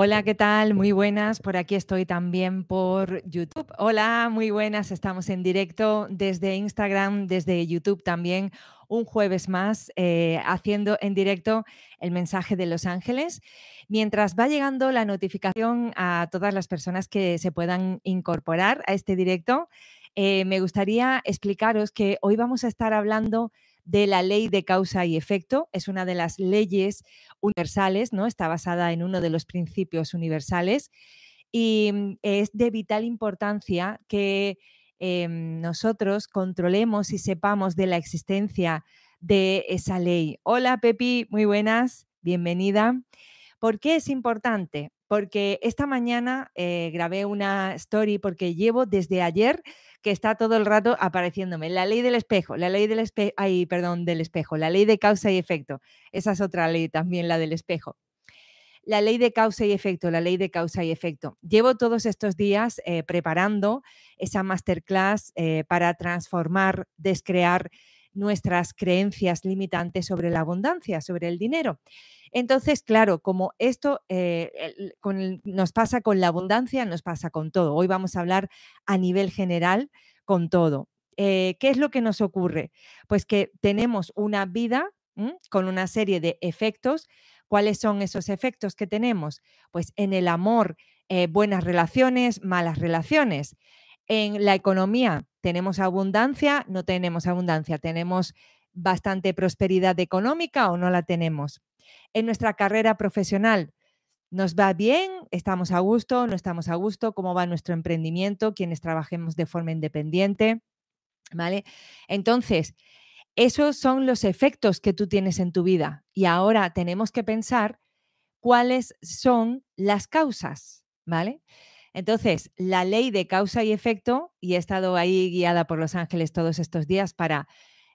Hola, ¿qué tal? Muy buenas. Por aquí estoy también por YouTube. Hola, muy buenas. Estamos en directo desde Instagram, desde YouTube también, un jueves más, eh, haciendo en directo el mensaje de Los Ángeles. Mientras va llegando la notificación a todas las personas que se puedan incorporar a este directo, eh, me gustaría explicaros que hoy vamos a estar hablando la ley de causa y efecto. Es una de las leyes universales, ¿no? Está basada en uno de los principios universales y mm, es de vital importancia que em, nosotros controlemos y sepamos de la existencia de esa ley. Hola Pepi, muy buenas, bienvenida. ¿Por qué es importante? Porque esta mañana eh, grabé una story porque llevo desde ayer que está todo el rato apareciéndome. La ley del espejo, la ley del espejo, ay, perdón, del espejo, la ley de causa y efecto. Esa es otra ley también, la del espejo. La ley de causa y efecto, la ley de causa y efecto. Llevo todos estos días eh, preparando esa masterclass eh, para transformar, descrear nuestras creencias limitantes sobre la abundancia, sobre el dinero. Entonces, claro, como esto eh, nos pasa con la abundancia, nos pasa con todo. Hoy vamos a hablar a nivel general con todo. Eh, ¿Qué es lo que nos ocurre? Pues que tenemos una vida con una serie de efectos. ¿Cuáles son esos efectos que tenemos? Pues en el amor, eh, buenas relaciones, malas relaciones. En la economía tenemos abundancia, no tenemos abundancia, tenemos bastante prosperidad económica o no la tenemos en nuestra carrera profesional. ¿Nos va bien? ¿Estamos a gusto? ¿No estamos a gusto? ¿Cómo va nuestro emprendimiento? Quienes trabajemos de forma independiente. ¿Vale? Entonces, esos son los efectos que tú tienes en tu vida. Y ahora tenemos que pensar cuáles son las causas. ¿Vale? Entonces, la ley de causa y efecto, y he estado ahí guiada por los ángeles todos estos días para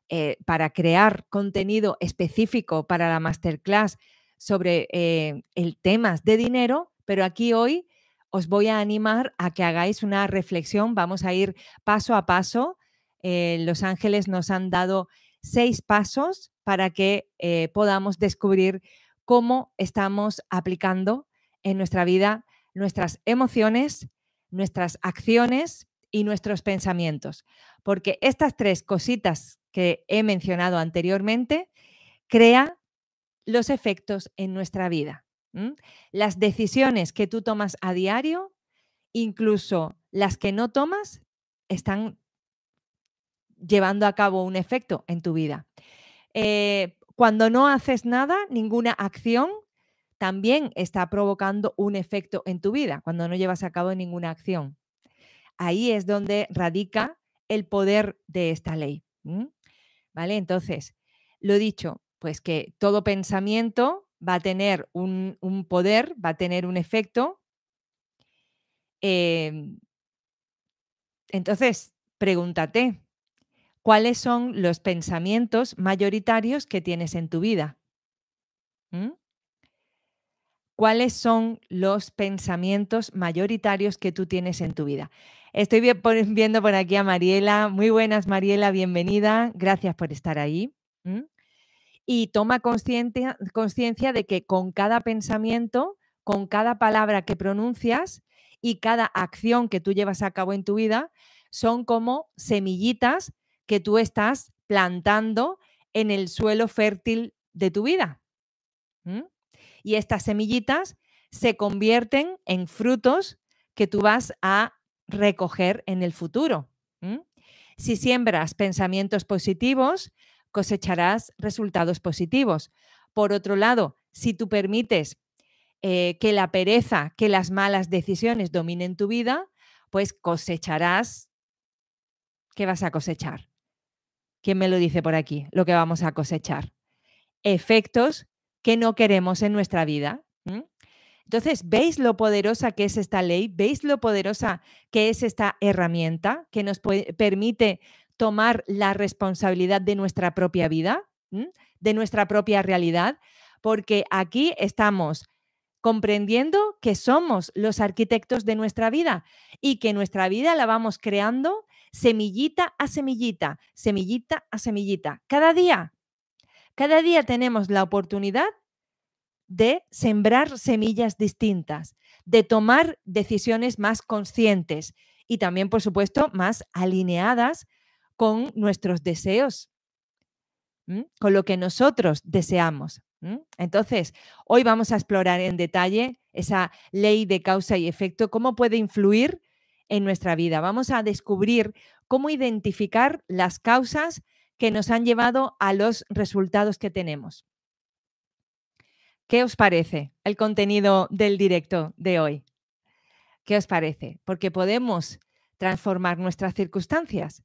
eh, para crear contenido específico para la masterclass sobre eh, el temas de dinero, pero aquí hoy os voy a animar a que hagáis una reflexión. Vamos a ir paso a paso. Eh, los ángeles nos han dado seis pasos para que podamos descubrir cómo estamos aplicando en nuestra vida nuestras emociones, nuestras acciones y nuestros pensamientos. Porque estas tres cositas que he mencionado anteriormente, crea los efectos en nuestra vida. Las decisiones que tú tomas a diario, incluso las que no tomas, están llevando a cabo un efecto en tu vida. Eh, cuando no haces nada, ninguna acción, también está provocando un efecto en tu vida, cuando no llevas a cabo ninguna acción. Ahí es donde radica el poder de esta ley. ¿vale? Entonces, lo dicho, pues que todo pensamiento va a tener un, poder, va a tener un efecto. Em, entonces, pregúntate, ¿cuáles son los pensamientos mayoritarios que tienes en tu vida? ¿Cuáles son los pensamientos mayoritarios que tú tienes en tu vida? Estoy viendo por aquí a Mariela. Muy buenas, Mariela, bienvenida. Gracias por estar ahí. Y toma conciencia de que con cada pensamiento, con cada palabra que pronuncias y cada acción que tú llevas a cabo en tu vida, son como semillitas que tú estás plantando en el suelo fértil de tu vida. Y estas semillitas se convierten en frutos que tú vas a recoger en el futuro. Si siembras pensamientos positivos, cosecharás resultados positivos. Por otro lado, si tú permites eh, que la pereza, que las malas decisiones dominen tu vida, pues cosecharás. ¿Qué vas a cosechar? ¿Quién me lo dice por aquí? Lo que vamos a cosechar. Efectos que no queremos en nuestra vida. Entonces, ¿veis lo poderosa que es esta ley? ¿Veis lo poderosa que es esta herramienta que nos permite tomar la responsabilidad de nuestra propia vida, de nuestra propia realidad? Porque aquí estamos comprendiendo que somos los arquitectos de nuestra vida y que nuestra vida la vamos creando semillita a semillita, semillita a semillita, cada día. Cada día tenemos la oportunidad de sembrar semillas distintas, de tomar decisiones más conscientes y también, por supuesto, más alineadas con nuestros deseos, con lo que nosotros deseamos. Entonces, hoy vamos a explorar en detalle esa ley de causa y efecto, cómo puede influir en nuestra vida. Vamos a descubrir cómo identificar las causas que nos han llevado a los resultados que tenemos. ¿Qué os parece el contenido del directo de hoy? ¿Qué os parece? Porque podemos transformar nuestras circunstancias.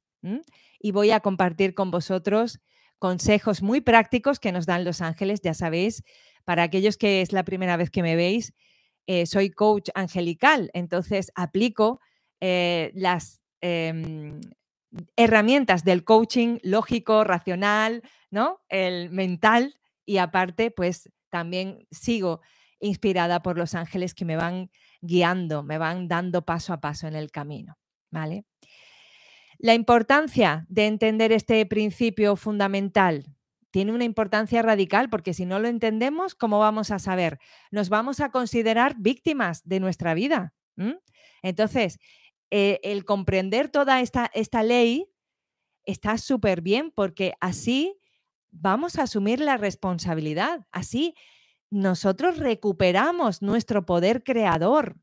Y voy a compartir con vosotros consejos muy prácticos que nos dan los ángeles, ya sabéis, para aquellos que es la primera vez que me veis, eh, soy coach angelical, entonces aplico eh, las em, herramientas del coaching lógico, racional, ¿no? El mental y aparte, pues también sigo inspirada por los ángeles que me van guiando, me van dando paso a paso en el camino, ¿vale? La importancia de entender este principio fundamental tiene una importancia radical porque si no lo entendemos, ¿cómo vamos a saber? Nos vamos a considerar víctimas de nuestra vida. Entonces, eh, el comprender toda esta, esta ley está súper bien porque así vamos a asumir la responsabilidad. Así nosotros recuperamos nuestro poder creador.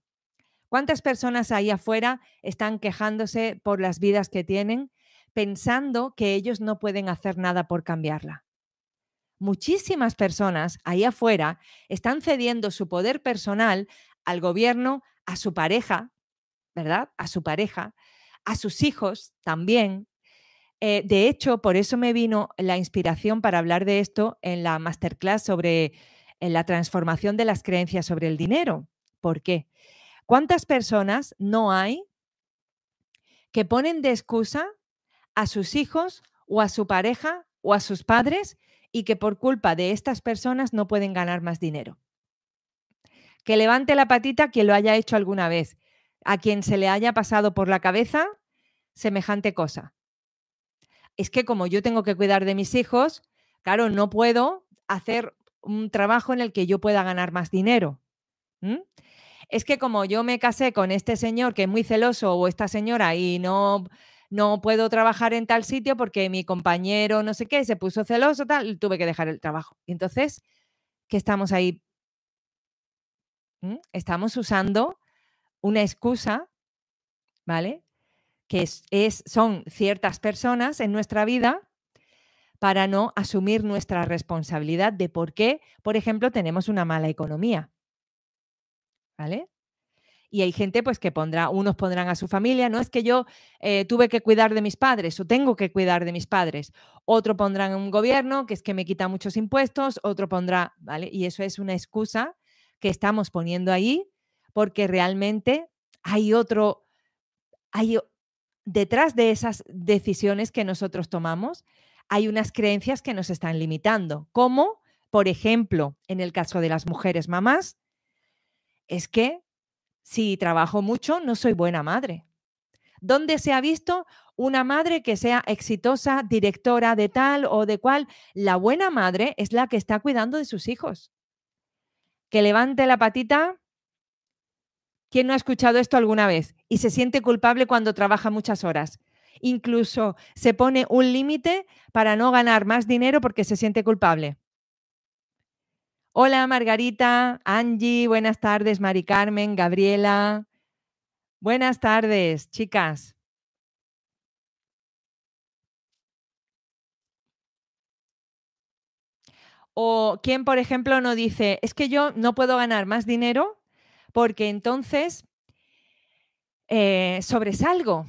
¿Cuántas personas ahí afuera están quejándose por las vidas que tienen, pensando que ellos no pueden hacer nada por cambiarla? Muchísimas personas ahí afuera están cediendo su poder personal al gobierno, a su pareja, ¿verdad? A su pareja, a sus hijos también. Eh, de hecho, por eso me vino la inspiración para hablar de esto en la masterclass sobre la transformación de las creencias sobre el dinero. ¿Por qué? ¿Cuántas personas no hay que ponen de excusa a sus hijos o a su pareja o a sus padres y que por culpa de estas personas no pueden ganar más dinero? Que levante la patita quien lo haya hecho alguna vez, a quien se le haya pasado por la cabeza semejante cosa. Es que como yo tengo que cuidar de mis hijos, claro, no puedo hacer un trabajo en el que yo pueda ganar más dinero es que como yo me casé con este señor que es muy celoso o esta señora y no, no puedo trabajar en tal sitio porque mi compañero no sé qué se puso celoso, tal, tuve que dejar el trabajo. entonces, ¿qué estamos ahí? Estamos usando una excusa, ¿vale? Que es, son ciertas personas en nuestra vida para no asumir nuestra responsabilidad de por qué, por ejemplo, tenemos una mala economía. ¿vale? Y hay gente pues que pondrá, unos pondrán a su familia, no es que yo eh, tuve que cuidar de mis padres o tengo que cuidar de mis padres. Otro pondrán un gobierno que es que me quita muchos impuestos, otro pondrá, ¿vale? Y eso es una excusa que estamos poniendo ahí porque realmente hay otro, hay detrás de esas decisiones que nosotros tomamos, hay unas creencias que nos están limitando, como, por ejemplo, en el caso de las mujeres mamás, es que si trabajo mucho no soy buena madre. ¿Dónde se ha visto una madre que sea exitosa, directora de tal o de cual? La buena madre es la que está cuidando de sus hijos. Que levante la patita. ¿Quién no ha escuchado esto alguna vez? Y se siente culpable cuando trabaja muchas horas. Incluso se pone un límite para no ganar más dinero porque se siente culpable. Hola Margarita, Angie, buenas tardes, Mari Carmen, Gabriela. Buenas tardes, chicas. O quien, por ejemplo, no dice, es que yo no puedo ganar más dinero porque entonces eh, sobresalgo.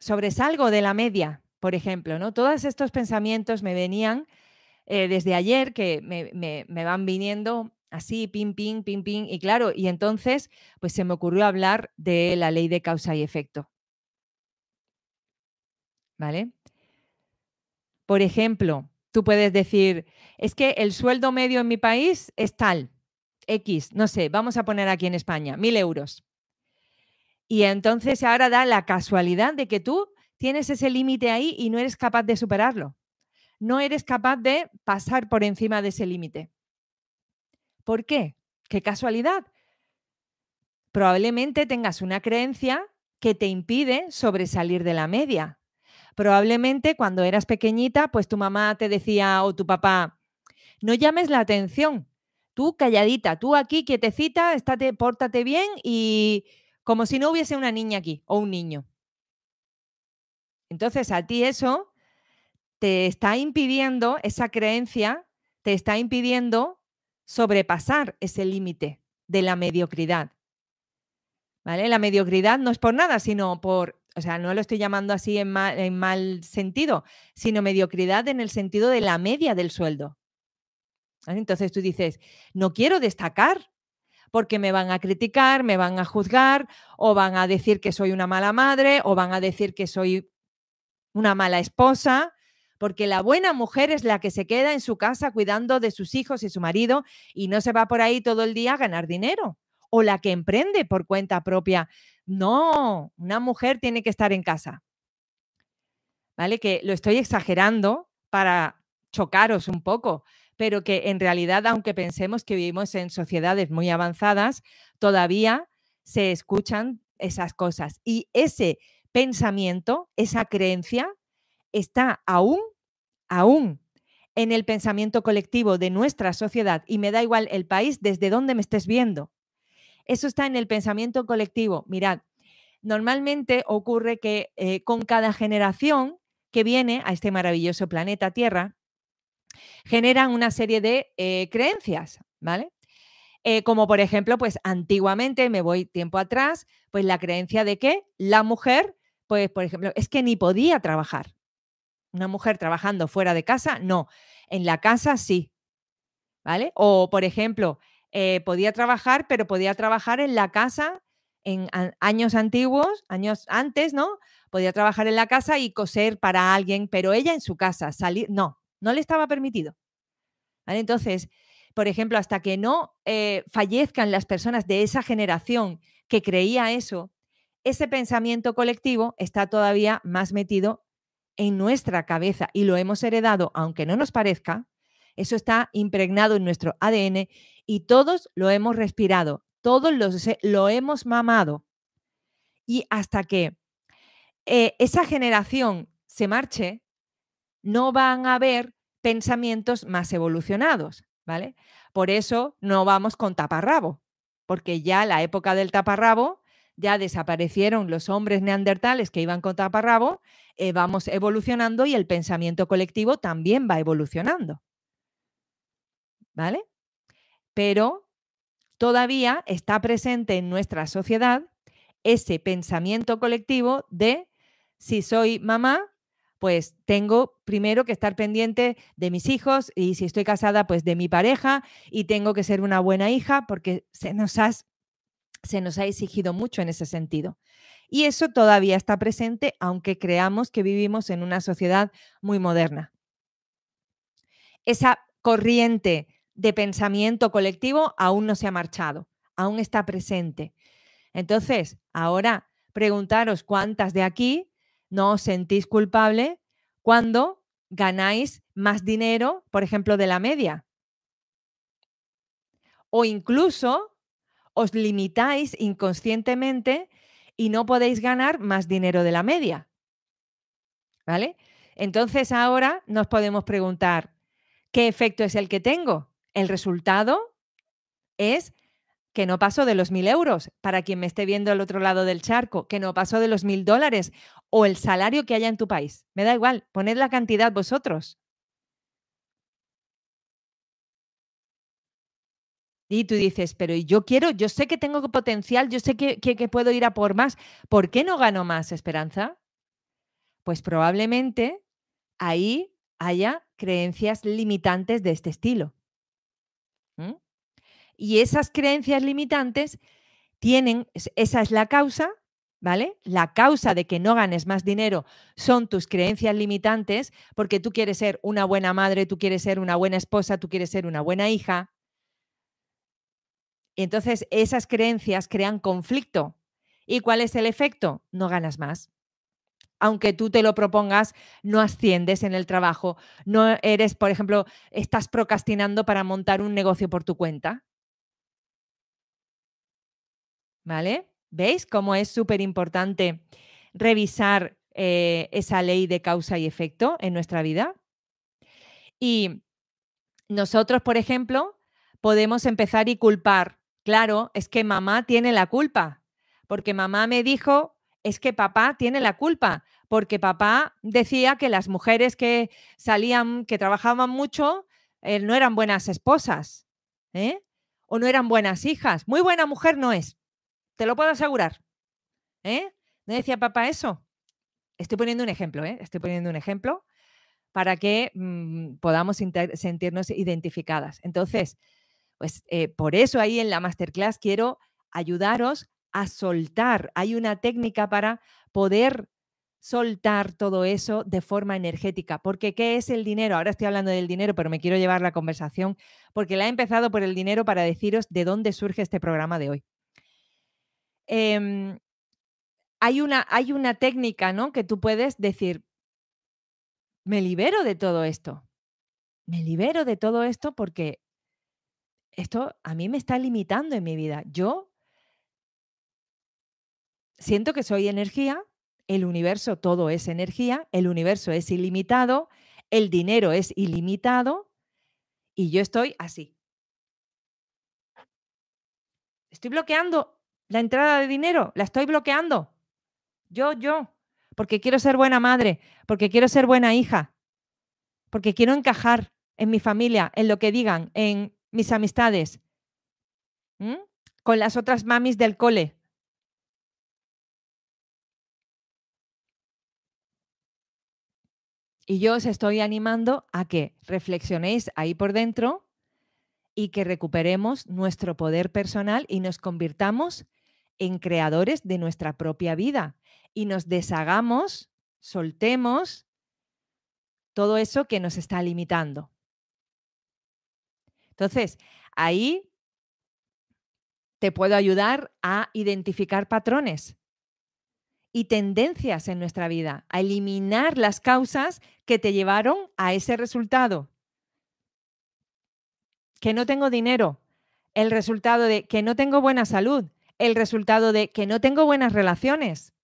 Sobresalgo de la media, por ejemplo, ¿no? Todos estos pensamientos me venían eh, desde ayer que me, van viniendo así, ping, ping, ping, ping, y claro, y entonces pues se me ocurrió hablar de la ley de causa y efecto. ¿Vale? Por ejemplo, tú puedes decir, es que el sueldo medio en mi país es tal, X, no sé, vamos a poner aquí en España, mil euros. Y entonces ahora da la casualidad de que tú tienes ese límite ahí y no eres capaz de superarlo. no eres capaz de pasar por encima de ese límite. ¿Por qué? Qué casualidad. Probablemente tengas una creencia que te impide sobresalir de la media. Probablemente cuando eras pequeñita, pues tu mamá te decía o tu papá, no llames la atención, tú calladita, tú aquí quietecita, estate, pórtate bien y como si no hubiese una niña aquí o un niño. Entonces a ti eso te está impidiendo, esa creencia te está impidiendo sobrepasar ese límite de la mediocridad. ¿Vale? La mediocridad no es por nada, sino por, o sea, no lo estoy llamando así en mal, en mal sentido, sino mediocridad en el sentido de la media del sueldo. Entonces tú dices, no quiero destacar porque me van a criticar, me van a juzgar o van a decir que soy una mala madre o van a decir que soy una mala esposa, porque la buena mujer es la que se queda en su casa cuidando de sus hijos y su marido y no se va por ahí todo el día a ganar dinero, o la que emprende por cuenta propia. No, una mujer tiene que estar en casa. ¿Vale? Que lo estoy exagerando para chocaros un poco, pero que en realidad, aunque pensemos que vivimos en sociedades muy avanzadas, todavía se escuchan esas cosas. Y ese pensamiento, esa creencia, está aún, aún en el pensamiento colectivo de nuestra sociedad y me da igual el país desde donde me estés viendo. Eso está en el pensamiento colectivo. Mirad, normalmente ocurre que eh, con cada generación que viene a este maravilloso planeta Tierra, generan una serie de eh, creencias, ¿vale? Eh, como por ejemplo, pues antiguamente, me voy tiempo atrás, pues la creencia de que la mujer, pues por ejemplo, es que ni podía trabajar. Una mujer trabajando fuera de casa, no. En la casa sí. ¿Vale? O, por ejemplo, eh, podía trabajar, pero podía trabajar en la casa en años antiguos, años antes, ¿no? Podía trabajar en la casa y coser para alguien, pero ella en su casa, salir, no, no le estaba permitido. Entonces, por ejemplo, hasta que no eh, fallezcan las personas de esa generación que creía eso, ese pensamiento colectivo está todavía más metido en nuestra cabeza y lo hemos heredado, aunque no nos parezca, eso está impregnado en nuestro ADN y todos lo hemos respirado, todos lo hemos mamado. Y hasta que eh, esa generación se marche, no van a haber pensamientos más evolucionados, ¿vale? Por eso no vamos con taparrabo, porque ya la época del taparrabo ya desaparecieron los hombres neandertales que iban con taparrabo, eh, vamos evolucionando y el pensamiento colectivo también va evolucionando. ¿Vale? Pero todavía está presente en nuestra sociedad ese pensamiento colectivo de si soy mamá, pues tengo primero que estar pendiente de mis hijos y si estoy casada, pues de mi pareja y tengo que ser una buena hija porque se nos se nos ha exigido mucho en ese sentido. Y eso todavía está presente, aunque creamos que vivimos en una sociedad muy moderna. Esa corriente de pensamiento colectivo aún no se ha marchado, aún está presente. Entonces, ahora preguntaros cuántas de aquí no os sentís culpable cuando ganáis más dinero, por ejemplo, de la media. O incluso os limitáis inconscientemente y no podéis ganar más dinero de la media. ¿Vale? Entonces ahora nos podemos preguntar, ¿qué efecto es el que tengo? El resultado es que no paso de los mil euros, para quien me esté viendo al otro lado del charco, que no paso de los mil dólares o el salario que haya en tu país. Me da igual, poned la cantidad vosotros. Y tú dices, pero yo quiero, yo sé que tengo potencial, yo sé que, que, puedo ir a por más. ¿Por qué no gano más, Esperanza? Pues probablemente ahí haya creencias limitantes de este estilo. Y esas creencias limitantes tienen, esa es la causa, ¿vale? La causa de que no ganes más dinero son tus creencias limitantes, porque tú quieres ser una buena madre, tú quieres ser una buena esposa, tú quieres ser una buena hija, entonces, esas creencias crean conflicto. ¿Y cuál es el efecto? No ganas más. aunque tú te lo propongas, no asciendes en el trabajo, no eres, por ejemplo, estás procrastinando para montar un negocio por tu cuenta. ¿Vale? ¿Veis cómo es súper importante revisar eh, esa ley de causa y efecto en nuestra vida? Y nosotros, por ejemplo, podemos empezar y culpar. Claro, es que mamá tiene la culpa, porque mamá me dijo es que papá tiene la culpa, porque papá decía que las mujeres que salían, que trabajaban mucho, eh, no eran buenas esposas, ¿eh? O no eran buenas hijas. Muy buena mujer no es, te lo puedo asegurar. ¿Eh? ¿No decía papá eso? Estoy poniendo un ejemplo, ¿eh? Estoy poniendo un ejemplo para que mm, podamos sentirnos identificadas. Entonces, pues eh, por eso ahí en la masterclass quiero ayudaros a soltar. Hay una técnica para poder soltar todo eso de forma energética. Porque ¿qué es el dinero? Ahora estoy hablando del dinero, pero me quiero llevar la conversación porque la he empezado por el dinero para deciros de dónde surge este programa de hoy. Em, hay, una, hay una técnica, ¿no? Que tú puedes decir, me libero de todo esto. Me libero de todo esto porque esto a mí me está limitando en mi vida. Yo siento que soy energía, el universo todo es energía, el universo es ilimitado, el dinero es ilimitado y yo estoy así. Estoy bloqueando la entrada de dinero, la estoy bloqueando. Yo, yo, porque quiero ser buena madre, porque quiero ser buena hija, porque quiero encajar en mi familia, en lo que digan, en mis amistades, con las otras mamis del cole, Y yo os estoy animando a que reflexionéis ahí por dentro y que recuperemos nuestro poder personal y nos convirtamos en creadores de nuestra propia vida y nos deshagamos, soltemos todo eso que nos está limitando. Entonces, ahí te puedo ayudar a identificar patrones y tendencias en nuestra vida, a eliminar las causas que te llevaron a ese resultado. Que no tengo dinero, el resultado de que no tengo buena salud, el resultado de que no tengo buenas relaciones.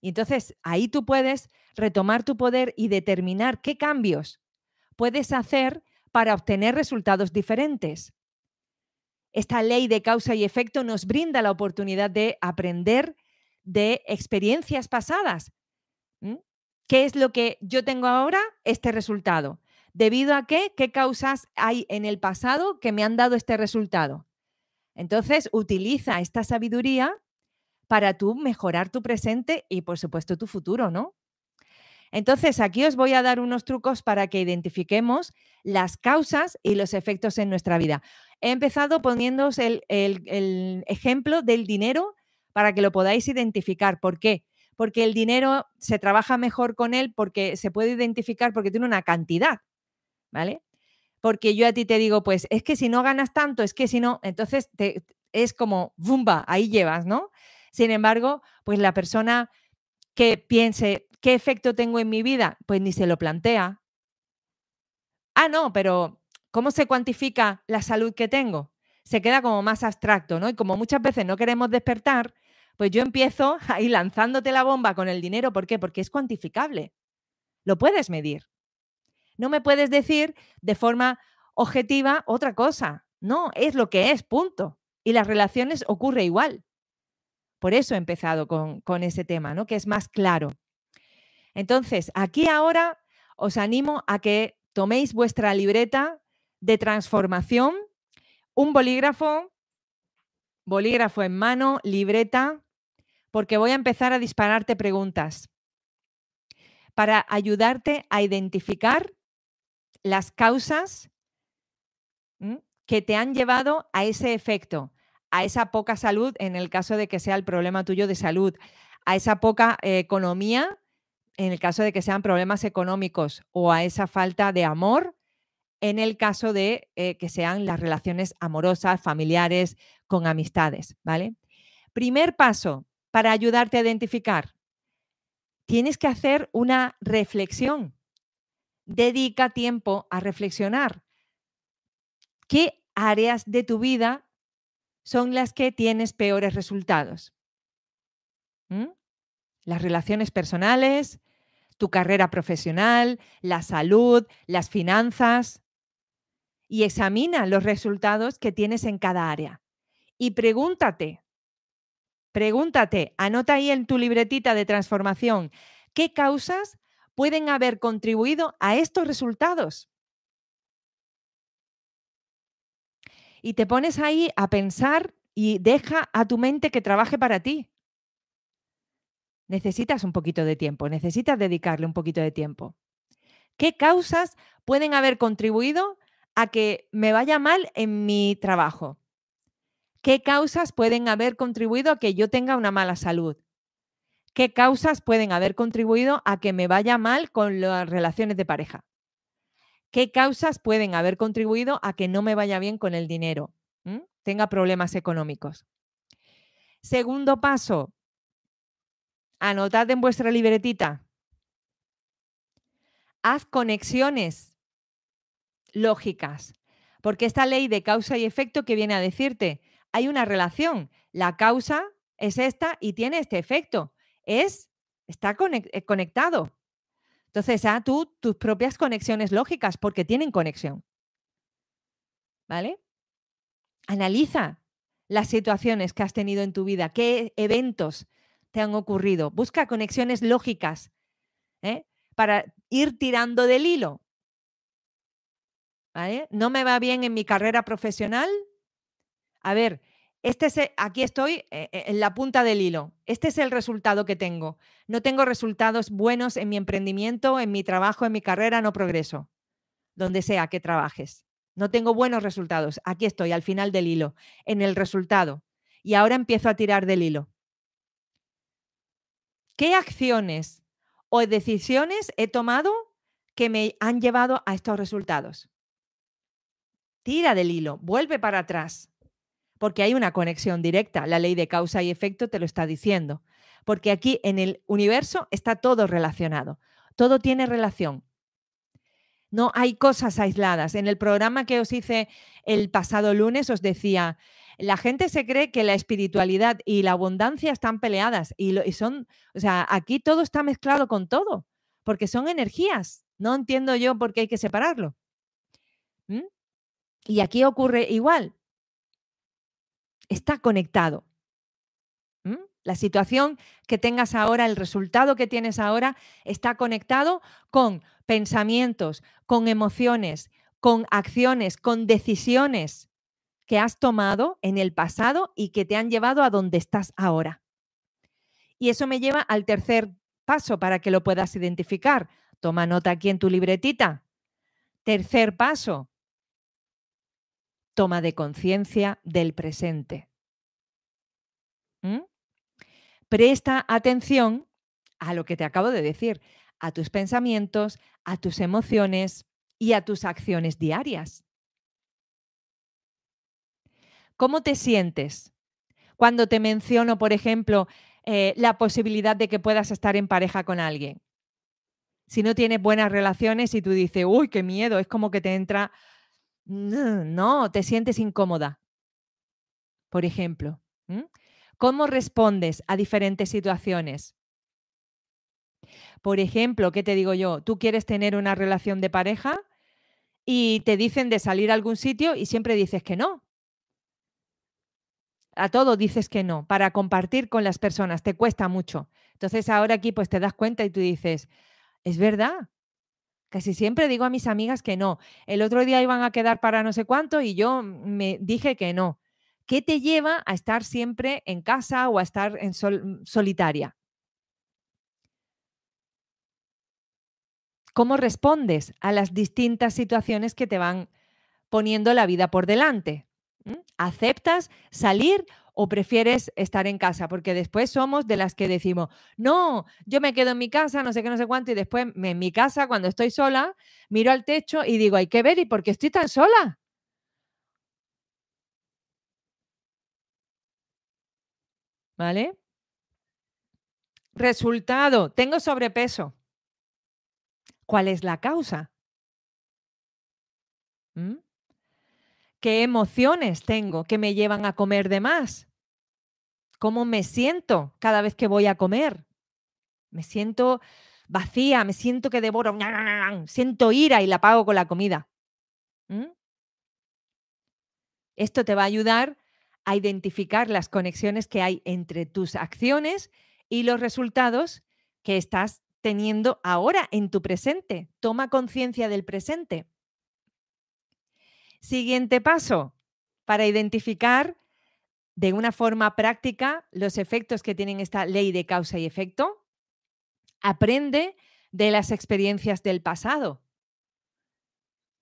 Y entonces ahí tú puedes retomar tu poder y determinar qué cambios puedes hacer para obtener resultados diferentes. Esta ley de causa y efecto nos brinda la oportunidad de aprender de experiencias pasadas. ¿Qué es lo que yo tengo ahora? Este resultado. ¿Debido a qué? ¿Qué causas hay en el pasado que me han dado este resultado? Entonces, utiliza esta sabiduría para tú mejorar tu presente y, por supuesto, tu futuro, ¿no? Entonces, aquí os voy a dar unos trucos para que identifiquemos las causas y los efectos en nuestra vida. He empezado poniéndoos el, el ejemplo del dinero para que lo podáis identificar. ¿Por qué? Porque el dinero se trabaja mejor con él porque se puede identificar porque tiene una cantidad, ¿vale? Porque yo a ti te digo, pues es que si no ganas tanto, es que si no, entonces te, es como, ¡bumba! Ahí llevas, ¿no? Sin embargo, pues la persona que piense, ¿qué efecto tengo en mi vida? Pues ni se lo plantea. Ah, no, pero ¿cómo se cuantifica la salud que tengo? Se queda como más abstracto, ¿no? Y como muchas veces no queremos despertar, pues yo empiezo ahí lanzándote la bomba con el dinero. ¿Por qué? Porque es cuantificable. Lo puedes medir. No me puedes decir de forma objetiva otra cosa. No, es lo que es, punto. Y las relaciones ocurre igual. Por eso he empezado con, con ese tema, ¿no? Que es más claro. Entonces, aquí ahora os animo a que toméis vuestra libreta de transformación, un bolígrafo, bolígrafo en mano, libreta, porque voy a empezar a dispararte preguntas para ayudarte a identificar las causas que te han llevado a ese efecto, a esa poca salud, en el caso de que sea el problema tuyo de salud, a esa poca eh, economía, en el caso de que sean problemas económicos, o a esa falta de amor, en el caso de eh, que sean las relaciones amorosas, familiares, con amistades, ¿vale? Primer paso, para ayudarte a identificar tienes que hacer una reflexión. Dedica tiempo a reflexionar. ¿Qué áreas de tu vida son las que tienes peores resultados? ¿Mm? Las relaciones personales, tu carrera profesional, la salud, las finanzas. Y examina los resultados que tienes en cada área. Y pregúntate, pregúntate, anota ahí en tu libretita de transformación, ¿qué causas pueden haber contribuido a estos resultados? Y te pones ahí a pensar y deja a tu mente que trabaje para ti necesitas un poquito de tiempo, necesitas dedicarle un poquito de tiempo. ¿Qué causas pueden haber contribuido a que me vaya mal en mi trabajo? ¿Qué causas pueden haber contribuido a que yo tenga una mala salud? ¿Qué causas pueden haber contribuido a que me vaya mal con las relaciones de pareja? ¿Qué causas pueden haber contribuido a que no me vaya bien con el dinero? Tenga problemas económicos. Segundo paso, Anotad en vuestra libretita. Haz conexiones lógicas, porque esta ley de causa y efecto que viene a decirte, hay una relación. La causa es esta y tiene este efecto. Es, está eh, conectado. Entonces, haz tú tus propias conexiones lógicas porque tienen conexión. ¿Vale? Analiza las situaciones que has tenido en tu vida, qué eventos te han ocurrido. Busca conexiones lógicas ¿eh? para ir tirando del hilo. ¿No me va bien en mi carrera profesional? A ver, este es, aquí estoy eh, eh, en la punta del hilo. Este es el resultado que tengo. No tengo resultados buenos en mi emprendimiento, en mi trabajo, en mi carrera, no progreso. Donde sea que trabajes. No tengo buenos resultados. Aquí estoy, al final del hilo, en el resultado. Y ahora empiezo a tirar del hilo. ¿Qué acciones o decisiones he tomado que me han llevado a estos resultados? Tira del hilo, vuelve para atrás, porque hay una conexión directa. La ley de causa y efecto te lo está diciendo, porque aquí en el universo está todo relacionado, todo tiene relación. No hay cosas aisladas. En el programa que os hice el pasado lunes os decía, la gente se cree que la espiritualidad y la abundancia están peleadas y, son, o sea, aquí todo está mezclado con todo, porque son energías. No entiendo yo por qué hay que separarlo. Y aquí ocurre igual. Está conectado. La situación que tengas ahora, el resultado que tienes ahora, está conectado con pensamientos, con emociones, con acciones, con decisiones que has tomado en el pasado y que te han llevado a donde estás ahora. Y eso me lleva al tercer paso para que lo puedas identificar. Toma nota aquí en tu libretita. Tercer paso. Toma de conciencia del presente. ¿Mm? Presta atención a lo que te acabo de decir, a tus pensamientos, a tus emociones y a tus acciones diarias. ¿Cómo te sientes cuando te menciono, por ejemplo, eh, la posibilidad de que puedas estar en pareja con alguien? Si no tienes buenas relaciones y tú dices, uy, qué miedo, es como que te entra, no, te sientes incómoda, por ejemplo. ¿Cómo respondes a diferentes situaciones? Por ejemplo, ¿qué te digo yo? Tú quieres tener una relación de pareja y te dicen de salir a algún sitio y siempre dices que no. A todo dices que no. Para compartir con las personas te cuesta mucho. Entonces ahora aquí pues te das cuenta y tú dices, es verdad. Casi siempre digo a mis amigas que no. El otro día iban a quedar para no sé cuánto y yo me dije que no. ¿Qué te lleva a estar siempre en casa o a estar en solitaria? ¿Cómo respondes a las distintas situaciones que te van poniendo la vida por delante? ¿Mm? ¿Aceptas salir o prefieres estar en casa? Porque después somos de las que decimos, no, yo me quedo en mi casa, no sé qué, no sé cuánto, y después en mi casa, cuando estoy sola, miro al techo y digo, hay que ver, ¿y por qué estoy tan sola? ¿Vale? Resultado, tengo sobrepeso. ¿Cuál es la causa? ¿Mm? ¿Qué emociones tengo que me llevan a comer de más? ¿Cómo me siento cada vez que voy a comer? Me siento vacía, me siento que devoro, siento ira y la pago con la comida. ¿Mm? Esto te va a ayudar a identificar las conexiones que hay entre tus acciones y los resultados que estás teniendo ahora en tu presente. Toma conciencia del presente. Siguiente paso, para identificar de una forma práctica los efectos que tienen esta ley de causa y efecto, aprende de las experiencias del pasado.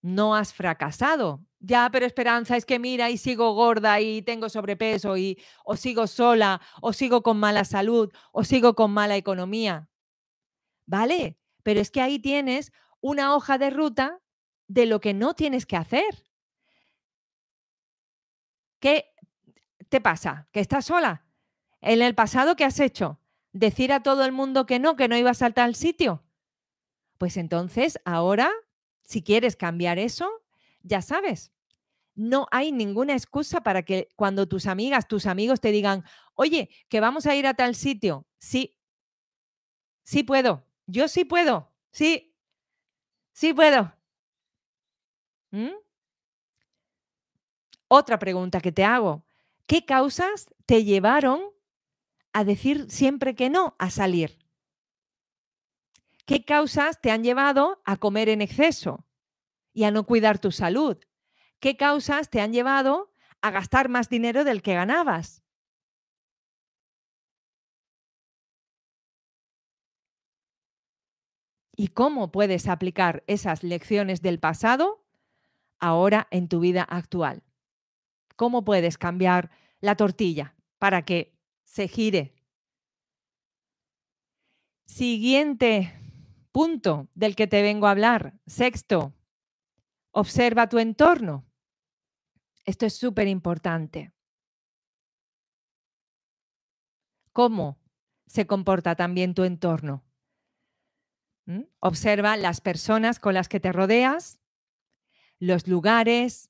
No has fracasado. Ya, pero Esperanza, es que mira, y sigo gorda y tengo sobrepeso y o sigo sola o sigo con mala salud o sigo con mala economía. ¿Vale? Pero es que ahí tienes una hoja de ruta de lo que no tienes que hacer. ¿Qué te pasa? ¿Que estás sola? ¿En el pasado qué has hecho? ¿Decir a todo el mundo que no, que no ibas a tal sitio? Pues entonces, ahora, si quieres cambiar eso, ya sabes, no hay ninguna excusa para que cuando tus amigas, tus amigos te digan, oye, que vamos a ir a tal sitio, sí, sí puedo, yo sí puedo, sí, sí puedo. ¿Mm? Otra pregunta que te hago, ¿qué causas te llevaron a decir siempre que no a salir? ¿Qué causas te han llevado a comer en exceso y a no cuidar tu salud? ¿Qué causas te han llevado a gastar más dinero del que ganabas? y cómo puedes aplicar esas lecciones del pasado ahora en tu vida actual. ¿Cómo puedes cambiar la tortilla para que se gire? Siguiente punto del que te vengo a hablar. Sexto, observa tu entorno. Esto es súper importante. ¿Cómo se comporta también tu entorno? Observa las personas con las que te rodeas, los lugares,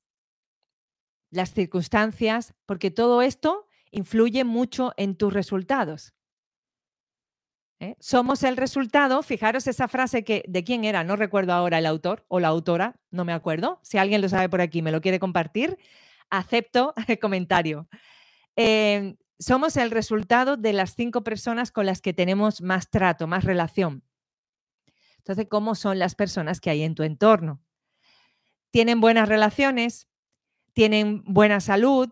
las circunstancias, porque todo esto influye mucho en tus resultados. ¿eh? Somos el resultado, fijaros esa frase que de quién era, no recuerdo ahora el autor o la autora, no me acuerdo. Si alguien lo sabe por aquí, me lo quiere compartir, acepto el comentario. Em, somos el resultado de las cinco personas con las que tenemos más trato, más relación. Entonces, ¿cómo son las personas que hay en tu entorno? ¿Tienen buenas relaciones? ¿Tienen buena salud?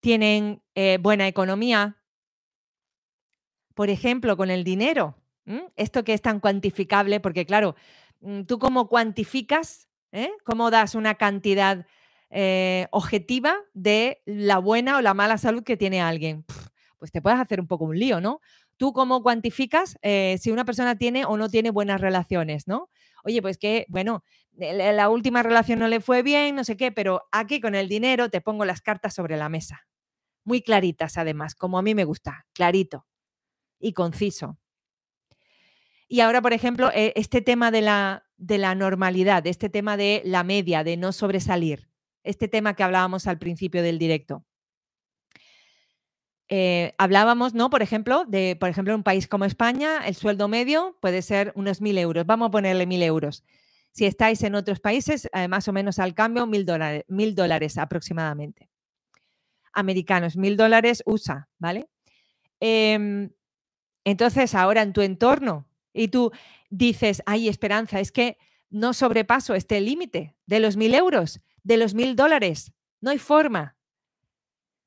¿Tienen eh, buena economía? Por ejemplo, con el dinero. Esto que es tan cuantificable, porque claro, mm, tú cómo cuantificas, ¿eh? cómo das una cantidad eh, objetiva de la buena o la mala salud que tiene alguien. Pues te puedes hacer un poco un lío, ¿no? ¿Tú cómo cuantificas si una persona tiene o no tiene buenas relaciones, no? Oye, pues que, bueno, la última relación no le fue bien, no sé qué, pero aquí con el dinero te pongo las cartas sobre la mesa. Muy claritas, además, como a mí me gusta, clarito y conciso. Y ahora, por ejemplo, eh, este tema de la, de la normalidad, este tema de la media, de no sobresalir, este tema que hablábamos al principio del directo. Eh, hablábamos, ¿no? Por ejemplo, de, por ejemplo, un país como España, el sueldo medio puede ser unos 1.000 euros. Vamos a ponerle 1.000 euros. Si estáis en otros países, eh, más o menos al cambio, 1.000 dólares, dólares aproximadamente. Americanos, 1.000 dólares USA, ¿vale? Em, entonces, ahora en tu entorno, y tú dices, ay, Esperanza, es que no sobrepaso este límite de los 1.000 euros, de los 1.000 dólares. No hay forma.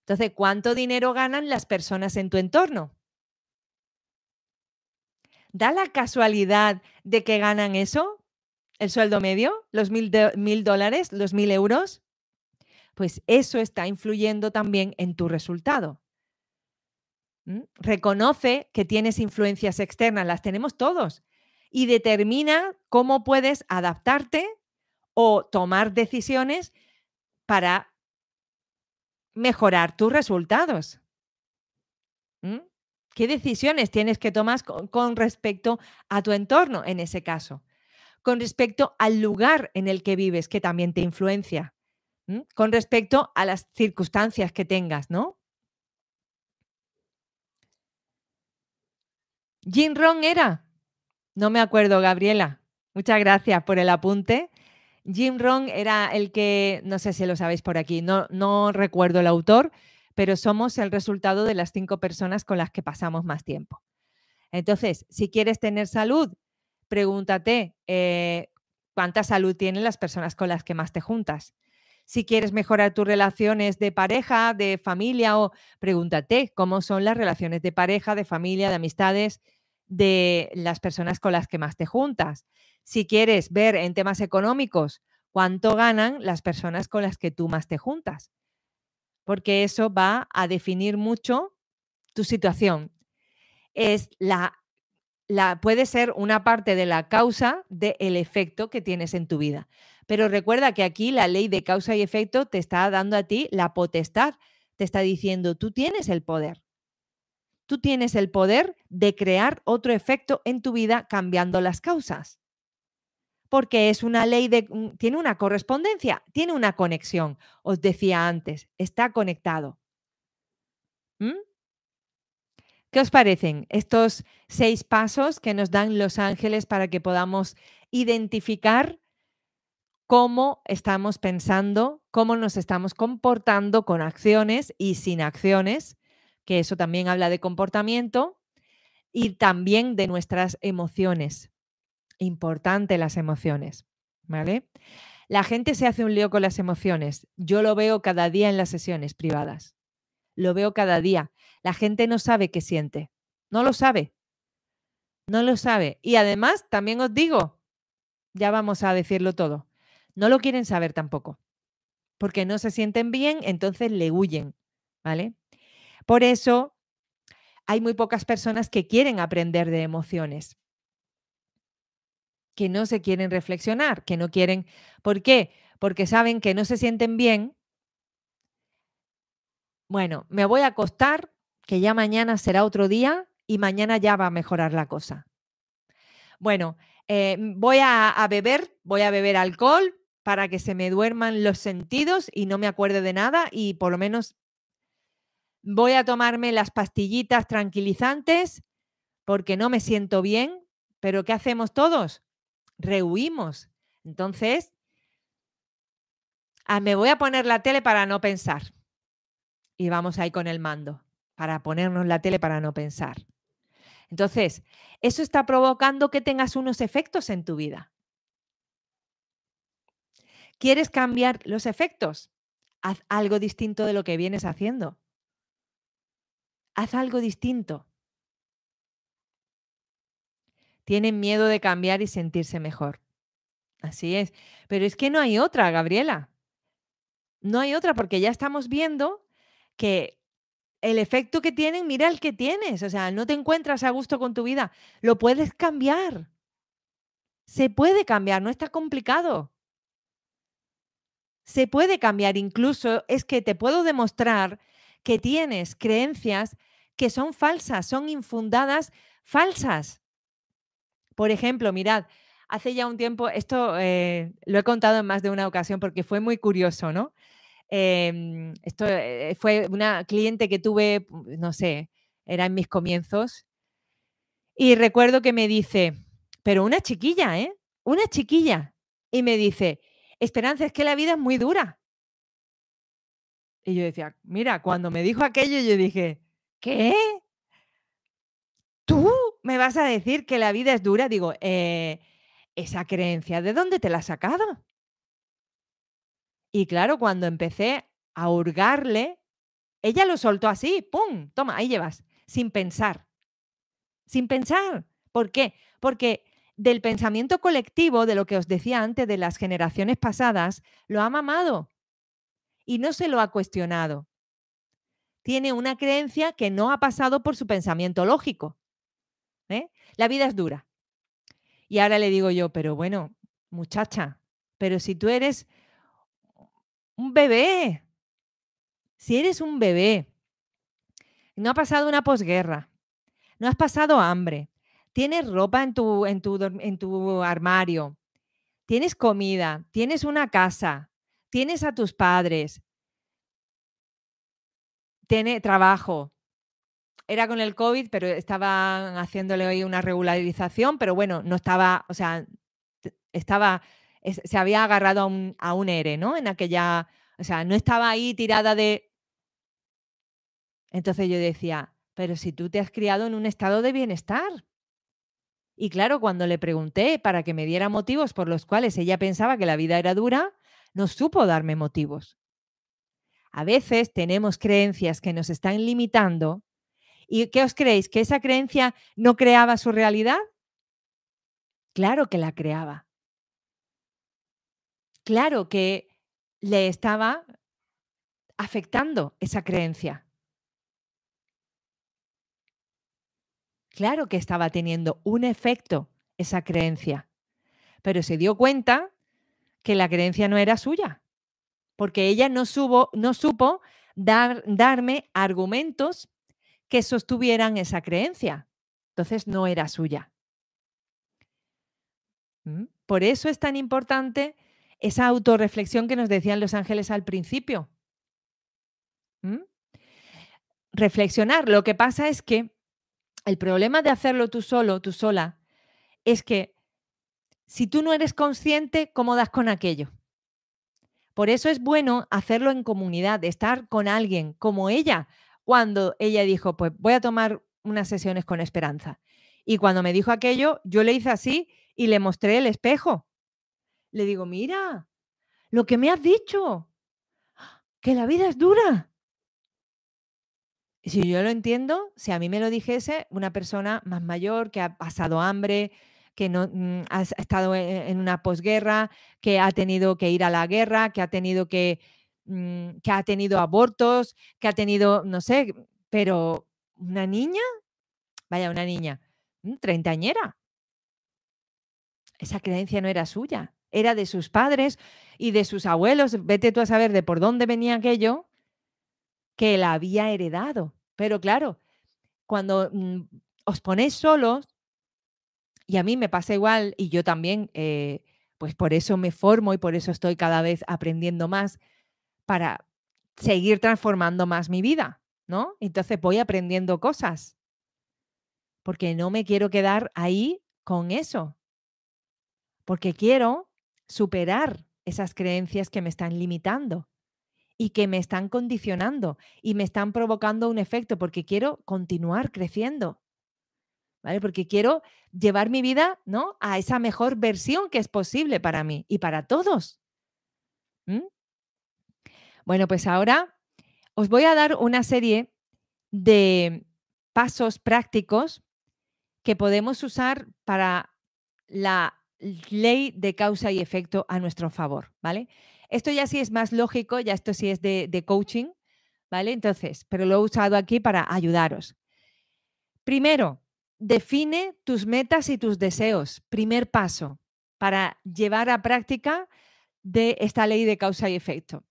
Entonces, ¿cuánto dinero ganan las personas en tu entorno? ¿Da la casualidad de que ganan eso? ¿El sueldo medio? ¿Los mil, dólares? ¿Los mil euros? Pues eso está influyendo también en tu resultado. Reconoce que tienes influencias externas, las tenemos todos, y determina cómo puedes adaptarte o tomar decisiones para mejorar tus resultados. ¿Qué decisiones tienes que tomar con, respecto a tu entorno en ese caso? Con respecto al lugar en el que vives, que también te influencia. Con respecto a las circunstancias que tengas, ¿no? Jim Ron era. No me acuerdo, Gabriela. Muchas gracias por el apunte. Jim Ron era el que, no sé si lo sabéis por aquí, no, no recuerdo el autor, pero somos el resultado de las cinco personas con las que pasamos más tiempo. Entonces, si quieres tener salud, pregúntate eh, cuánta salud tienen las personas con las que más te juntas. Si quieres mejorar tus relaciones de pareja, de familia, o pregúntate cómo son las relaciones de pareja, de familia, de amistades de las personas con las que más te juntas. Si quieres ver en temas económicos cuánto ganan las personas con las que tú más te juntas porque eso va a definir mucho tu situación. Es la, la, puede ser una parte de la causa del efecto que tienes en tu vida. Pero recuerda que aquí la ley de causa y efecto te está dando a ti la potestad, te está diciendo, tú tienes el poder. Tú tienes el poder de crear otro efecto en tu vida cambiando las causas porque es una ley de, mm, tiene una correspondencia, tiene una conexión. Os decía antes, está conectado. ¿Mm? ¿Qué os parecen estos seis pasos que nos dan los ángeles para que podamos identificar cómo estamos pensando, cómo nos estamos comportando con acciones y sin acciones, que eso también habla de comportamiento, y también de nuestras emociones importante las emociones, ¿vale? La gente se hace un lío con las emociones. Yo lo veo cada día en las sesiones privadas. Lo veo cada día. La gente no sabe qué siente. No lo sabe. No lo sabe. Y además, también os digo, ya vamos a decirlo todo, no lo quieren saber tampoco. Porque no se sienten bien, entonces le huyen, ¿vale? Por eso hay muy pocas personas que quieren aprender de emociones que no se quieren reflexionar, que no quieren. ¿Por qué? Porque saben que no se sienten bien. Bueno, me voy a acostar, que ya mañana será otro día y mañana ya va a mejorar la cosa. Bueno, eh, voy a, a beber, voy a beber alcohol para que se me duerman los sentidos y no me acuerde de nada y por lo menos voy a tomarme las pastillitas tranquilizantes porque no me siento bien. Pero ¿qué hacemos todos? rehuimos. Entonces, ah, me voy a poner la tele para no pensar. Y vamos ahí con el mando, para ponernos la tele para no pensar. Entonces, eso está provocando que tengas unos efectos en tu vida. ¿Quieres cambiar los efectos? Haz algo distinto de lo que vienes haciendo. Haz algo distinto tienen miedo de cambiar y sentirse mejor. Así es. Pero es que no hay otra, Gabriela. No hay otra porque ya estamos viendo que el efecto que tienen, mira el que tienes. O sea, no te encuentras a gusto con tu vida. Lo puedes cambiar. Se puede cambiar, no está complicado. Se puede cambiar. Incluso es que te puedo demostrar que tienes creencias que son falsas, son infundadas falsas. Por ejemplo, mirad, hace ya un tiempo, esto eh, lo he contado en más de una ocasión porque fue muy curioso, ¿no? Em, esto eh, fue una cliente que tuve, no sé, era en mis comienzos, y recuerdo que me dice, pero una chiquilla, ¿eh? Una chiquilla. Y me dice, Esperanza, es que la vida es muy dura. Y yo decía, mira, cuando me dijo aquello, yo dije, ¿qué? ¿Tú me vas a decir que la vida es dura? Digo, eh, esa creencia, ¿de dónde te la has sacado? Y claro, cuando empecé a hurgarle, ella lo soltó así, ¡pum! Toma, ahí llevas, sin pensar. Sin pensar. ¿Por qué? Porque del pensamiento colectivo, de lo que os decía antes, de las generaciones pasadas, lo ha mamado y no se lo ha cuestionado. Tiene una creencia que no ha pasado por su pensamiento lógico. ¿eh? La vida es dura. Y ahora le digo yo, pero bueno, muchacha, pero si tú eres un bebé, si eres un bebé, no ha pasado una posguerra, no has pasado hambre, tienes ropa en tu, en tu, en tu armario, tienes comida, tienes una casa, tienes a tus padres, tiene trabajo. Era con el COVID, pero estaban haciéndole hoy una regularización, pero bueno, no estaba, o sea, estaba, se había agarrado a un, a un ERE, ¿no? En aquella, o sea, no estaba ahí tirada de... Entonces yo decía, pero si tú te has criado en un estado de bienestar. Y claro, cuando le pregunté para que me diera motivos por los cuales ella pensaba que la vida era dura, no supo darme motivos. A veces tenemos creencias que nos están limitando. ¿Y qué os creéis? ¿Que esa creencia no creaba su realidad? Claro que la creaba. Claro que le estaba afectando esa creencia. Claro que estaba teniendo un efecto esa creencia, pero se dio cuenta que la creencia no era suya, porque ella no, no supo dar, darme argumentos que sostuvieran esa creencia. Entonces no era suya. ¿Mm? Por eso es tan importante esa autorreflexión que nos decían los ángeles al principio. ¿Mm? Reflexionar. Lo que pasa es que el problema de hacerlo tú solo, tú sola, es que si tú no eres consciente, ¿cómo das con aquello? Por eso es bueno hacerlo en comunidad, estar con alguien como ella, cuando ella dijo, pues voy a tomar unas sesiones con esperanza. Y cuando me dijo aquello, yo le hice así y le mostré el espejo. Le digo, mira, lo que me has dicho, que la vida es dura. Si yo lo entiendo, si a mí me lo dijese una persona más mayor que ha pasado hambre, que no mm, ha estado e, en una posguerra, que ha tenido que ir a la guerra, que ha tenido que, mm, que ha tenido abortos, que ha tenido, no sé, pero una niña, vaya, una niña, mm, treintañera. Esa creencia no era suya, era de sus padres y de sus abuelos. Vete tú a saber de por dónde venía aquello que la había heredado. Pero claro, cuando os ponéis solos, y a mí me pasa igual, y yo también, eh, pues por eso me formo y por eso estoy cada vez aprendiendo más para seguir transformando más mi vida, ¿no? Entonces voy aprendiendo cosas, porque no me quiero quedar ahí con eso, porque quiero superar esas creencias que me están limitando y que me están condicionando y me están provocando un efecto, porque quiero continuar creciendo. Porque quiero llevar mi vida, ¿no? A esa mejor versión que es posible para mí y para todos. Bueno, pues ahora os voy a dar una serie de pasos prácticos que podemos usar para la ley de causa y efecto a nuestro favor, ¿vale? Esto ya sí es más lógico, ya esto sí es de, coaching, ¿vale? Entonces, pero lo he usado aquí para ayudaros. Primero, define tus metas y tus deseos. Primer paso para llevar a práctica de esta ley de causa y efecto.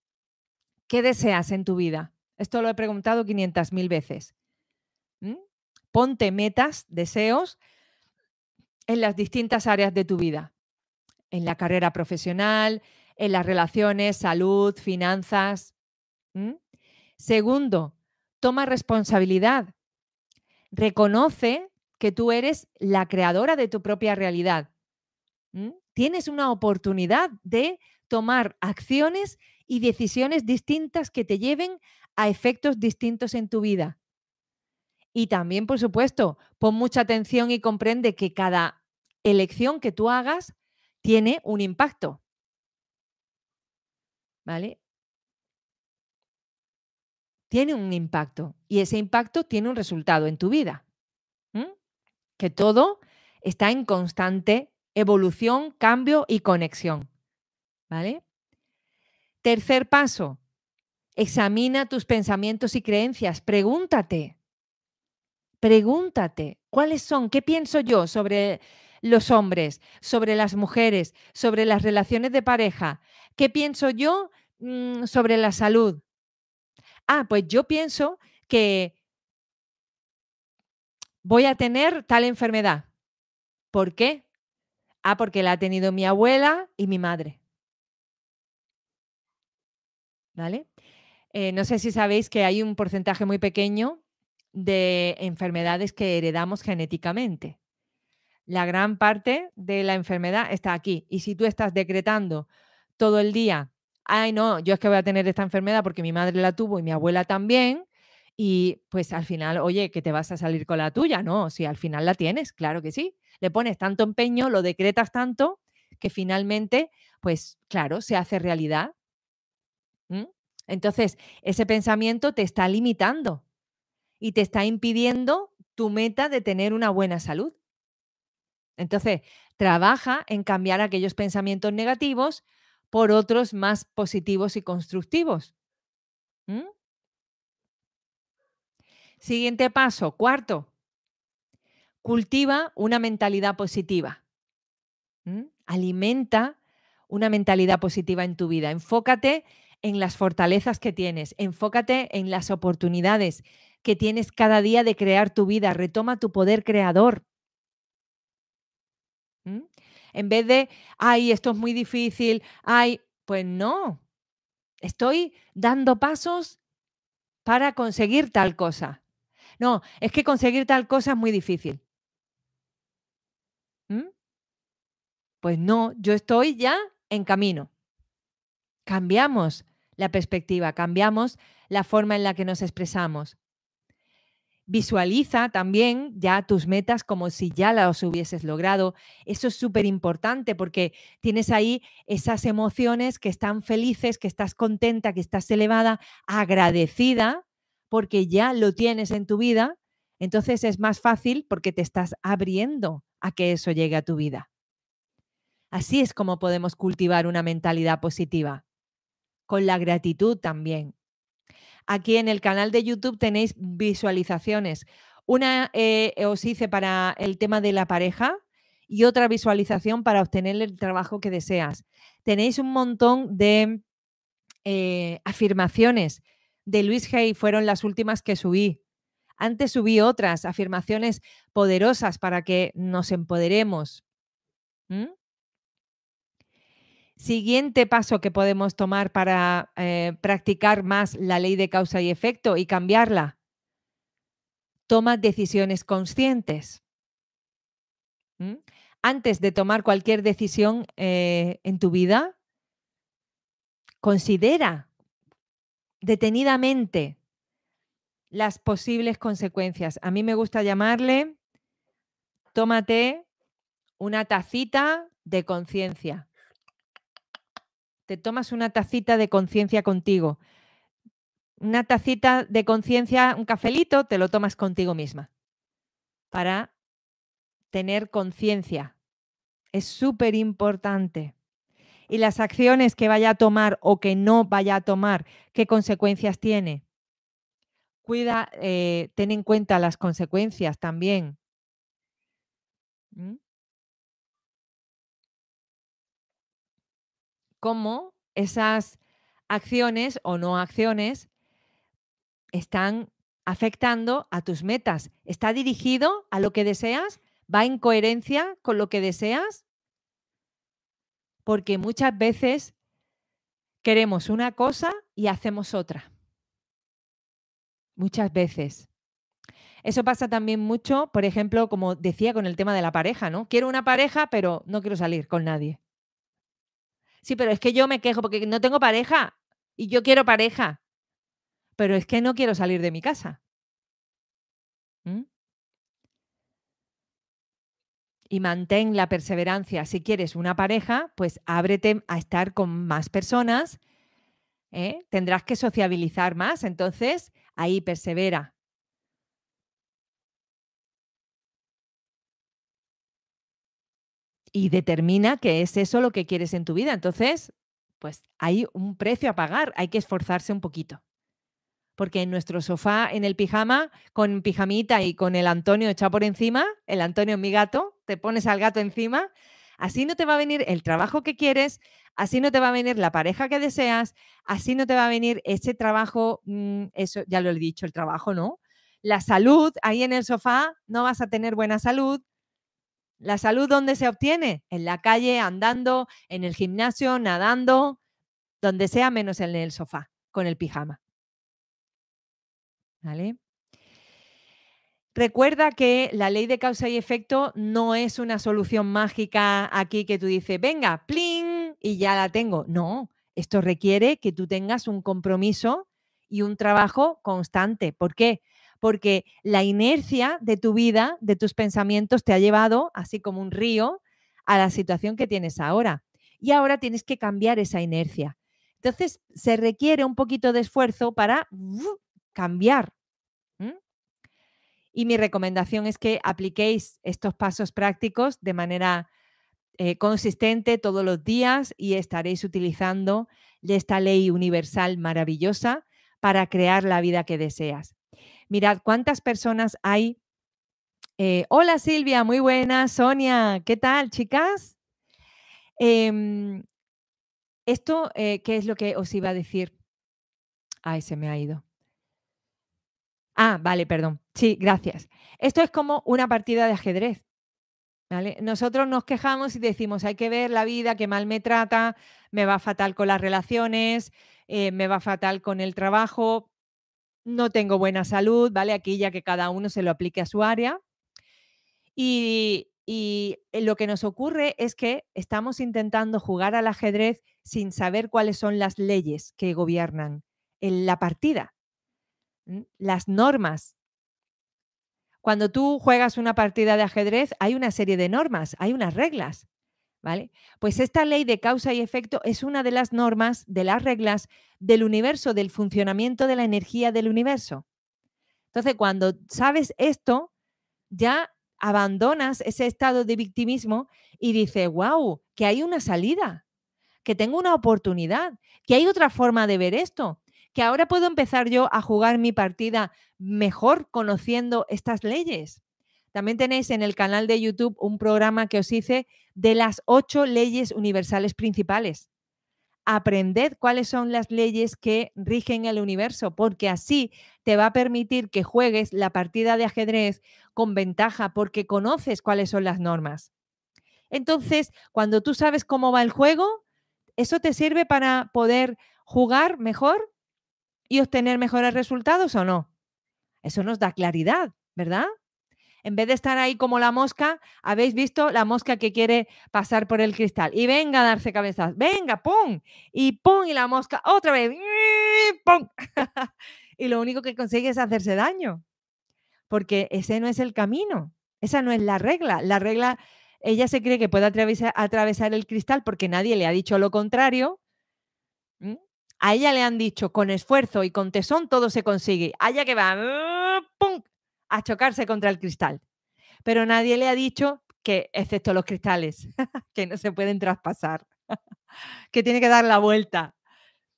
¿Qué deseas en tu vida? Esto lo he preguntado 500.000 veces. Ponte metas, deseos en las distintas áreas de tu vida. En la carrera profesional, en las relaciones, salud, finanzas. Segundo, toma responsabilidad. Reconoce que tú eres la creadora de tu propia realidad. Tienes una oportunidad de tomar acciones y decisiones distintas que te lleven a efectos distintos en tu vida. Y también, por supuesto, pon mucha atención y comprende que cada elección que tú hagas tiene un impacto. ¿Vale? Tiene un impacto y ese impacto tiene un resultado en tu vida que todo está en constante evolución, cambio y conexión. ¿Vale? Tercer paso, examina tus pensamientos y creencias. Pregúntate, pregúntate, ¿cuáles son? ¿Qué pienso yo sobre los hombres, sobre las mujeres, sobre las relaciones de pareja? ¿Qué pienso yo mm, sobre la salud? Ah, pues yo pienso que voy a tener tal enfermedad. ¿Por qué? Ah, porque la ha tenido mi abuela y mi madre. ¿Vale? Eh, no sé si sabéis que hay un porcentaje muy pequeño de enfermedades que heredamos genéticamente. La gran parte de la enfermedad está aquí. Y si tú estás decretando todo el día, ay no, yo es que voy a tener esta enfermedad porque mi madre la tuvo y mi abuela también, y pues al final, oye, que te vas a salir con la tuya, no, si al final la tienes, claro que sí. Le pones tanto empeño, lo decretas tanto, que finalmente, pues claro, se hace realidad. Entonces, ese pensamiento te está limitando y te está impidiendo tu meta de tener una buena salud. Entonces, trabaja en cambiar aquellos pensamientos negativos por otros más positivos y constructivos. Siguiente paso, cuarto, cultiva una mentalidad positiva. Alimenta una mentalidad positiva en tu vida. Enfócate en las fortalezas que tienes, enfócate en las oportunidades que tienes cada día de crear tu vida, retoma tu poder creador. En vez de, ay, esto es muy difícil, ay, pues no, estoy dando pasos para conseguir tal cosa. No, es que conseguir tal cosa es muy difícil. Pues no, yo estoy ya en camino. Cambiamos la perspectiva, cambiamos la forma en la que nos expresamos. Visualiza también ya tus metas como si ya las hubieses logrado. Eso es súper importante porque tienes ahí esas emociones que están felices, que estás contenta, que estás elevada, agradecida, porque ya lo tienes en tu vida. Entonces es más fácil porque te estás abriendo a que eso llegue a tu vida. Así es como podemos cultivar una mentalidad positiva, con la gratitud también. Aquí en el canal de YouTube tenéis visualizaciones. Una eh, os hice para el tema de la pareja y otra visualización para obtener el trabajo que deseas. Tenéis un montón de eh, afirmaciones de Luis Hay, fueron las últimas que subí. Antes subí otras afirmaciones poderosas para que nos empoderemos. Siguiente paso que podemos tomar para eh, practicar más la ley de causa y efecto y cambiarla. Toma decisiones conscientes. Antes de tomar cualquier decisión eh, en tu vida, considera detenidamente las posibles consecuencias. A mí me gusta llamarle, tómate una tacita de conciencia te tomas una tacita de conciencia contigo. Una tacita de conciencia, un cafelito, te lo tomas contigo misma. Para tener conciencia. Es súper importante. Y las acciones que vaya a tomar o que no vaya a tomar, ¿qué consecuencias tiene? Cuida, eh, ten en cuenta las consecuencias también. ¿Mm? Cómo esas acciones o no acciones están afectando a tus metas. ¿Está dirigido a lo que deseas? ¿Va en coherencia con lo que deseas? Porque muchas veces queremos una cosa y hacemos otra. Muchas veces. Eso pasa también mucho, por ejemplo, como decía con el tema de la pareja, ¿no? Quiero una pareja, pero no quiero salir con nadie. Sí, pero es que yo me quejo porque no tengo pareja y yo quiero pareja. Pero es que no quiero salir de mi casa. ¿Mm? Y mantén la perseverancia. Si quieres una pareja, pues ábrete a estar con más personas. ¿eh? Tendrás que sociabilizar más. Entonces, ahí persevera. Y determina que es eso lo que quieres en tu vida. Entonces, pues hay un precio a pagar, hay que esforzarse un poquito. Porque en nuestro sofá, en el pijama, con pijamita y con el Antonio echado por encima, el Antonio mi gato, te pones al gato encima, así no te va a venir el trabajo que quieres, así no te va a venir la pareja que deseas, así no te va a venir ese trabajo, mm, eso ya lo he dicho, el trabajo, ¿no? La salud, ahí en el sofá no vas a tener buena salud. ¿La salud dónde se obtiene? En la calle, andando, en el gimnasio, nadando, donde sea menos en el sofá, con el pijama. ¿Vale? Recuerda que la ley de causa y efecto no es una solución mágica aquí que tú dices, venga, pling, y ya la tengo. No, esto requiere que tú tengas un compromiso y un trabajo constante. ¿Por qué? Porque la inercia de tu vida, de tus pensamientos, te ha llevado, así como un río, a la situación que tienes ahora. Y ahora tienes que cambiar esa inercia. Entonces, se requiere un poquito de esfuerzo para cambiar y mi recomendación es que apliquéis estos pasos prácticos de manera eh, consistente todos los días y estaréis utilizando esta ley universal maravillosa para crear la vida que deseas. Mirad cuántas personas hay. Eh, hola Silvia, muy buena. Sonia, ¿qué tal, chicas? Em, esto, eh, ¿qué es lo que os iba a decir? Ay, se me ha ido. Ah, vale, perdón. Sí, gracias. Esto es como una partida de ajedrez. ¿vale? Nosotros nos quejamos y decimos, hay que ver la vida, que mal me trata, me va fatal con las relaciones, eh, me va fatal con el trabajo, no tengo buena salud, ¿vale? Aquí ya que cada uno se lo aplique a su área. Y, y lo que nos ocurre es que estamos intentando jugar al ajedrez sin saber cuáles son las leyes que gobiernan la partida las normas. Cuando tú juegas una partida de ajedrez, hay una serie de normas, hay unas reglas. ¿Vale? Pues esta ley de causa y efecto es una de las normas, de las reglas del universo, del funcionamiento de la energía del universo. Entonces, cuando sabes esto, ya abandonas ese estado de victimismo y dices, wow, que hay una salida, que tengo una oportunidad, que hay otra forma de ver esto, que ahora puedo empezar yo a jugar mi partida mejor conociendo estas leyes. También tenéis en el canal de YouTube un programa que os hice de las ocho leyes universales principales. Aprended cuáles son las leyes que rigen el universo, porque así te va a permitir que juegues la partida de ajedrez con ventaja, porque conoces cuáles son las normas. Entonces, cuando tú sabes cómo va el juego, eso te sirve para poder jugar mejor y obtener mejores resultados o no. Eso nos da claridad, ¿verdad? En vez de estar ahí como la mosca, habéis visto la mosca que quiere pasar por el cristal y venga a darse cabezas, venga, ¡pum! Y ¡pum! Y la mosca otra vez, ¡pum! y lo único que consigue es hacerse daño, porque ese no es el camino, esa no es la regla. La regla, ella se cree que puede atravesar, el cristal porque nadie le ha dicho lo contrario a ella le han dicho con esfuerzo y con tesón todo se consigue. Allá que va ¡pum! A chocarse contra el cristal. Pero nadie le ha dicho que, excepto los cristales, que no se pueden traspasar, que tiene que dar la vuelta.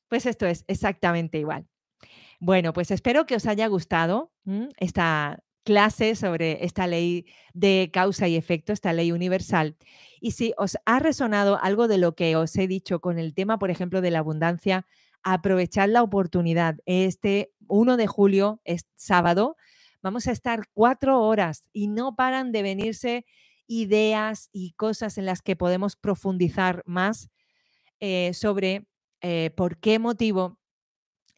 Pues esto es exactamente igual. Bueno, pues espero que os haya gustado esta clase sobre esta ley de causa y efecto, esta ley universal. Y si os ha resonado algo de lo que os he dicho con el tema, por ejemplo, de la abundancia, aprovechar la oportunidad. Este 1 de julio, es sábado, vamos a estar cuatro horas y no paran de venirse ideas y cosas en las que podemos profundizar más eh, sobre eh, por qué motivo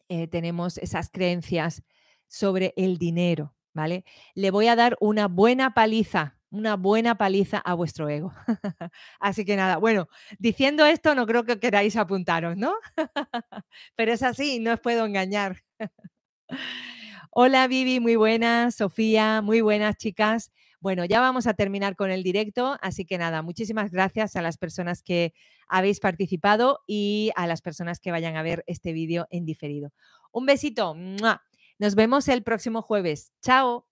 eh, tenemos esas creencias sobre el dinero, ¿vale? Le voy a dar una buena paliza una buena paliza a vuestro ego. así que nada, bueno, diciendo esto no creo que queráis apuntaros, ¿no? Pero es así, no os puedo engañar. Hola Vivi, muy buenas. Sofía, muy buenas chicas. Bueno, ya vamos a terminar con el directo, así que nada, muchísimas gracias a las personas que habéis participado y a las personas que vayan a ver este vídeo en diferido. Un besito. Nos vemos el próximo jueves. Chao.